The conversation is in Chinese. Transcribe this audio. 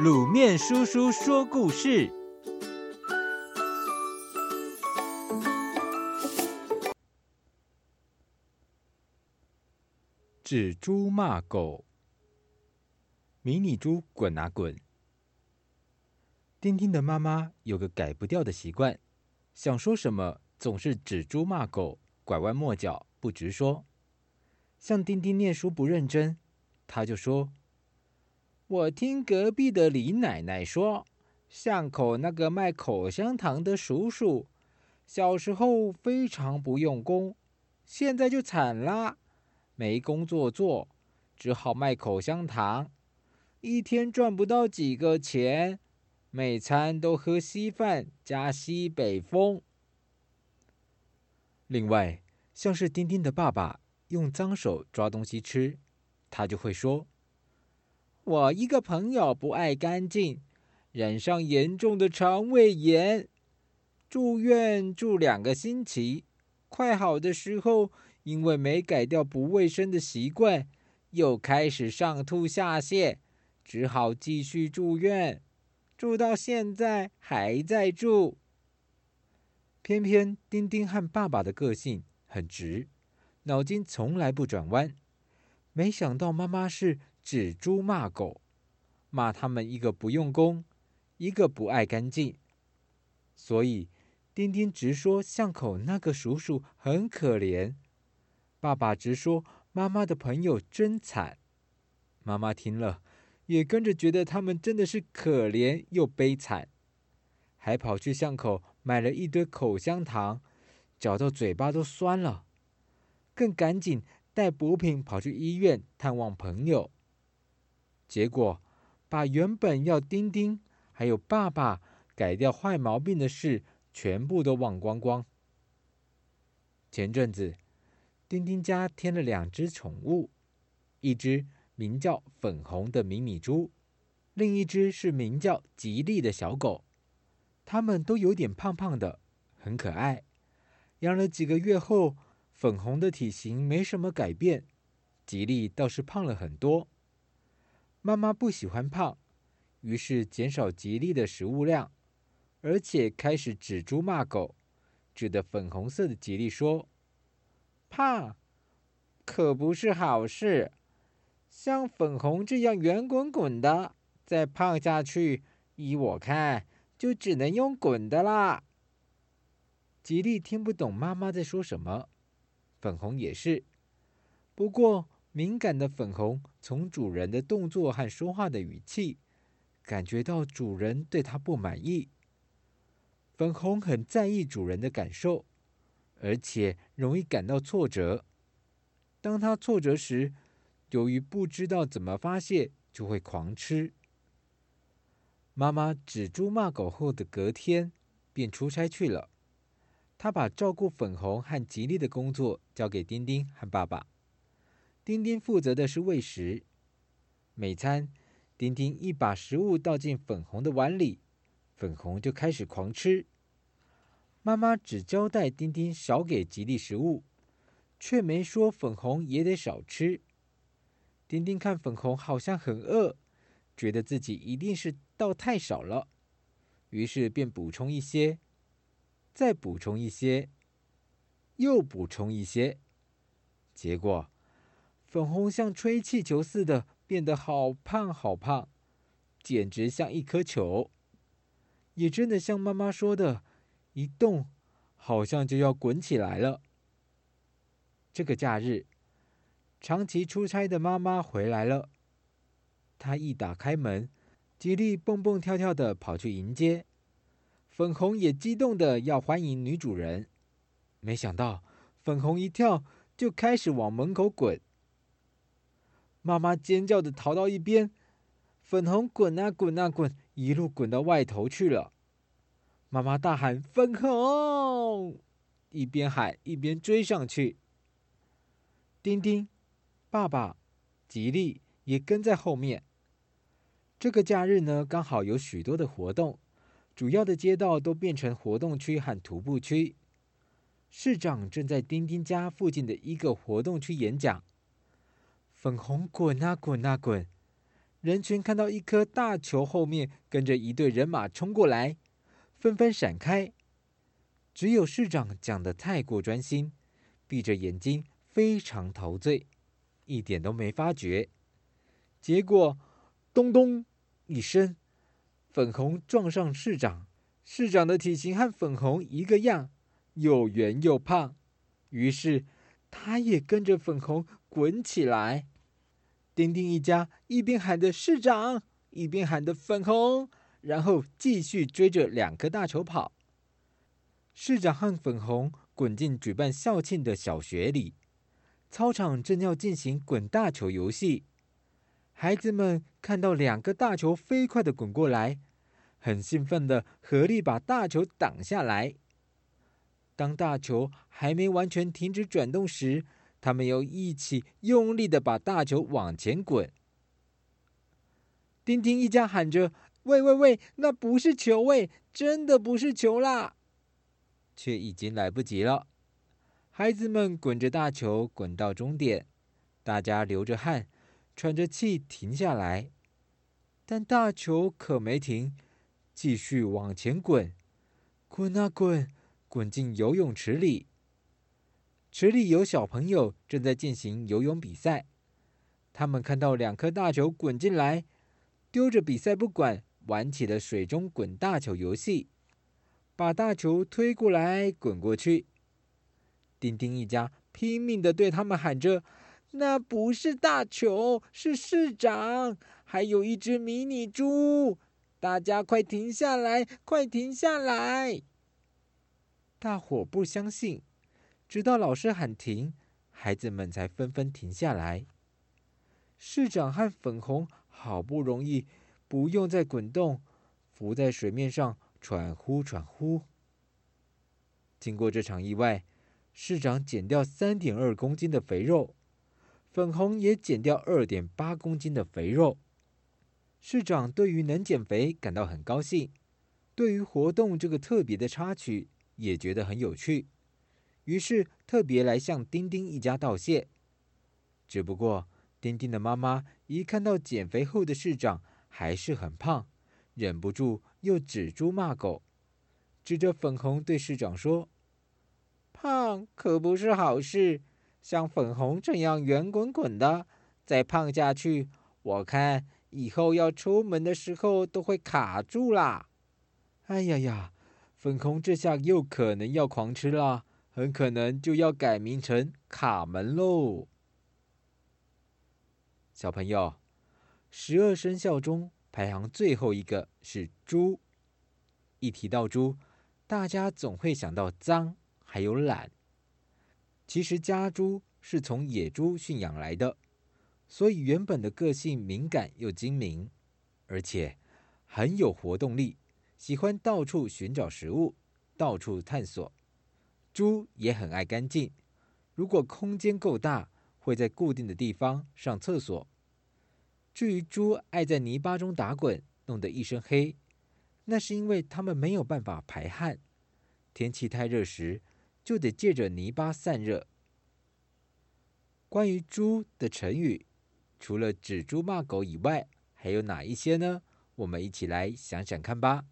卤面叔叔说故事：指猪骂狗，迷你猪滚啊滚！丁丁的妈妈有个改不掉的习惯，想说什么总是指猪骂狗，拐弯抹角不直说。像丁丁念书不认真，她就说。我听隔壁的李奶奶说，巷口那个卖口香糖的叔叔，小时候非常不用功，现在就惨了，没工作做，只好卖口香糖，一天赚不到几个钱，每餐都喝稀饭加西北风。另外，像是丁丁的爸爸用脏手抓东西吃，他就会说。我一个朋友不爱干净，染上严重的肠胃炎，住院住两个星期。快好的时候，因为没改掉不卫生的习惯，又开始上吐下泻，只好继续住院，住到现在还在住。偏偏丁丁和爸爸的个性很直，脑筋从来不转弯，没想到妈妈是。指猪骂狗，骂他们一个不用功，一个不爱干净。所以丁丁直说巷口那个叔叔很可怜，爸爸直说妈妈的朋友真惨。妈妈听了也跟着觉得他们真的是可怜又悲惨，还跑去巷口买了一堆口香糖，嚼到嘴巴都酸了，更赶紧带补品跑去医院探望朋友。结果，把原本要丁丁还有爸爸改掉坏毛病的事，全部都忘光光。前阵子，丁丁家添了两只宠物，一只名叫粉红的迷你猪，另一只是名叫吉利的小狗。它们都有点胖胖的，很可爱。养了几个月后，粉红的体型没什么改变，吉利倒是胖了很多。妈妈不喜欢胖，于是减少吉利的食物量，而且开始指猪骂狗，指的粉红色的吉利说：“胖可不是好事，像粉红这样圆滚滚的，再胖下去，依我看，就只能用滚的啦。”吉利听不懂妈妈在说什么，粉红也是，不过。敏感的粉红从主人的动作和说话的语气，感觉到主人对它不满意。粉红很在意主人的感受，而且容易感到挫折。当它挫折时，由于不知道怎么发泄，就会狂吃。妈妈指猪骂狗后的隔天，便出差去了。她把照顾粉红和吉利的工作交给丁丁和爸爸。丁丁负责的是喂食，每餐丁丁一把食物倒进粉红的碗里，粉红就开始狂吃。妈妈只交代丁丁少给吉利食物，却没说粉红也得少吃。丁丁看粉红好像很饿，觉得自己一定是倒太少了，于是便补充一些，再补充一些，又补充一些，结果。粉红像吹气球似的变得好胖好胖，简直像一颗球，也真的像妈妈说的，一动好像就要滚起来了。这个假日，长期出差的妈妈回来了，她一打开门，吉利蹦蹦跳跳的跑去迎接，粉红也激动的要欢迎女主人，没想到粉红一跳就开始往门口滚。妈妈尖叫着逃到一边，粉红滚啊滚啊滚，一路滚到外头去了。妈妈大喊：“粉红！”一边喊一边追上去。丁丁、爸爸、吉利也跟在后面。这个假日呢，刚好有许多的活动，主要的街道都变成活动区和徒步区。市长正在丁丁家附近的一个活动区演讲。粉红滚啊滚啊滚，人群看到一颗大球后面跟着一队人马冲过来，纷纷闪开。只有市长讲得太过专心，闭着眼睛，非常陶醉，一点都没发觉。结果，咚咚一声，粉红撞上市长。市长的体型和粉红一个样，又圆又胖，于是他也跟着粉红滚起来。丁丁一家一边喊着“市长”，一边喊着“粉红”，然后继续追着两颗大球跑。市长和粉红滚进举办校庆的小学里，操场正要进行滚大球游戏。孩子们看到两个大球飞快地滚过来，很兴奋地合力把大球挡下来。当大球还没完全停止转动时，他们又一起用力的把大球往前滚。丁丁一家喊着：“喂喂喂，那不是球喂，真的不是球啦！”却已经来不及了。孩子们滚着大球滚到终点，大家流着汗，喘着气停下来，但大球可没停，继续往前滚，滚啊滚，滚进游泳池里。池里有小朋友正在进行游泳比赛，他们看到两颗大球滚进来，丢着比赛不管，玩起了水中滚大球游戏，把大球推过来滚过去。丁丁一家拼命的对他们喊着：“那不是大球，是市长，还有一只迷你猪！大家快停下来，快停下来！”大伙不相信。直到老师喊停，孩子们才纷纷停下来。市长和粉红好不容易不用再滚动，浮在水面上喘呼喘呼。经过这场意外，市长减掉三点二公斤的肥肉，粉红也减掉二点八公斤的肥肉。市长对于能减肥感到很高兴，对于活动这个特别的插曲也觉得很有趣。于是特别来向丁丁一家道谢。只不过丁丁的妈妈一看到减肥后的市长还是很胖，忍不住又指猪骂狗，指着粉红对市长说：“胖可不是好事，像粉红这样圆滚滚的，再胖下去，我看以后要出门的时候都会卡住啦。”哎呀呀，粉红这下又可能要狂吃了。很可能就要改名成卡门喽。小朋友，十二生肖中排行最后一个是猪。一提到猪，大家总会想到脏，还有懒。其实家猪是从野猪驯养来的，所以原本的个性敏感又精明，而且很有活动力，喜欢到处寻找食物，到处探索。猪也很爱干净，如果空间够大，会在固定的地方上厕所。至于猪爱在泥巴中打滚，弄得一身黑，那是因为它们没有办法排汗，天气太热时就得借着泥巴散热。关于猪的成语，除了指猪骂狗以外，还有哪一些呢？我们一起来想想看吧。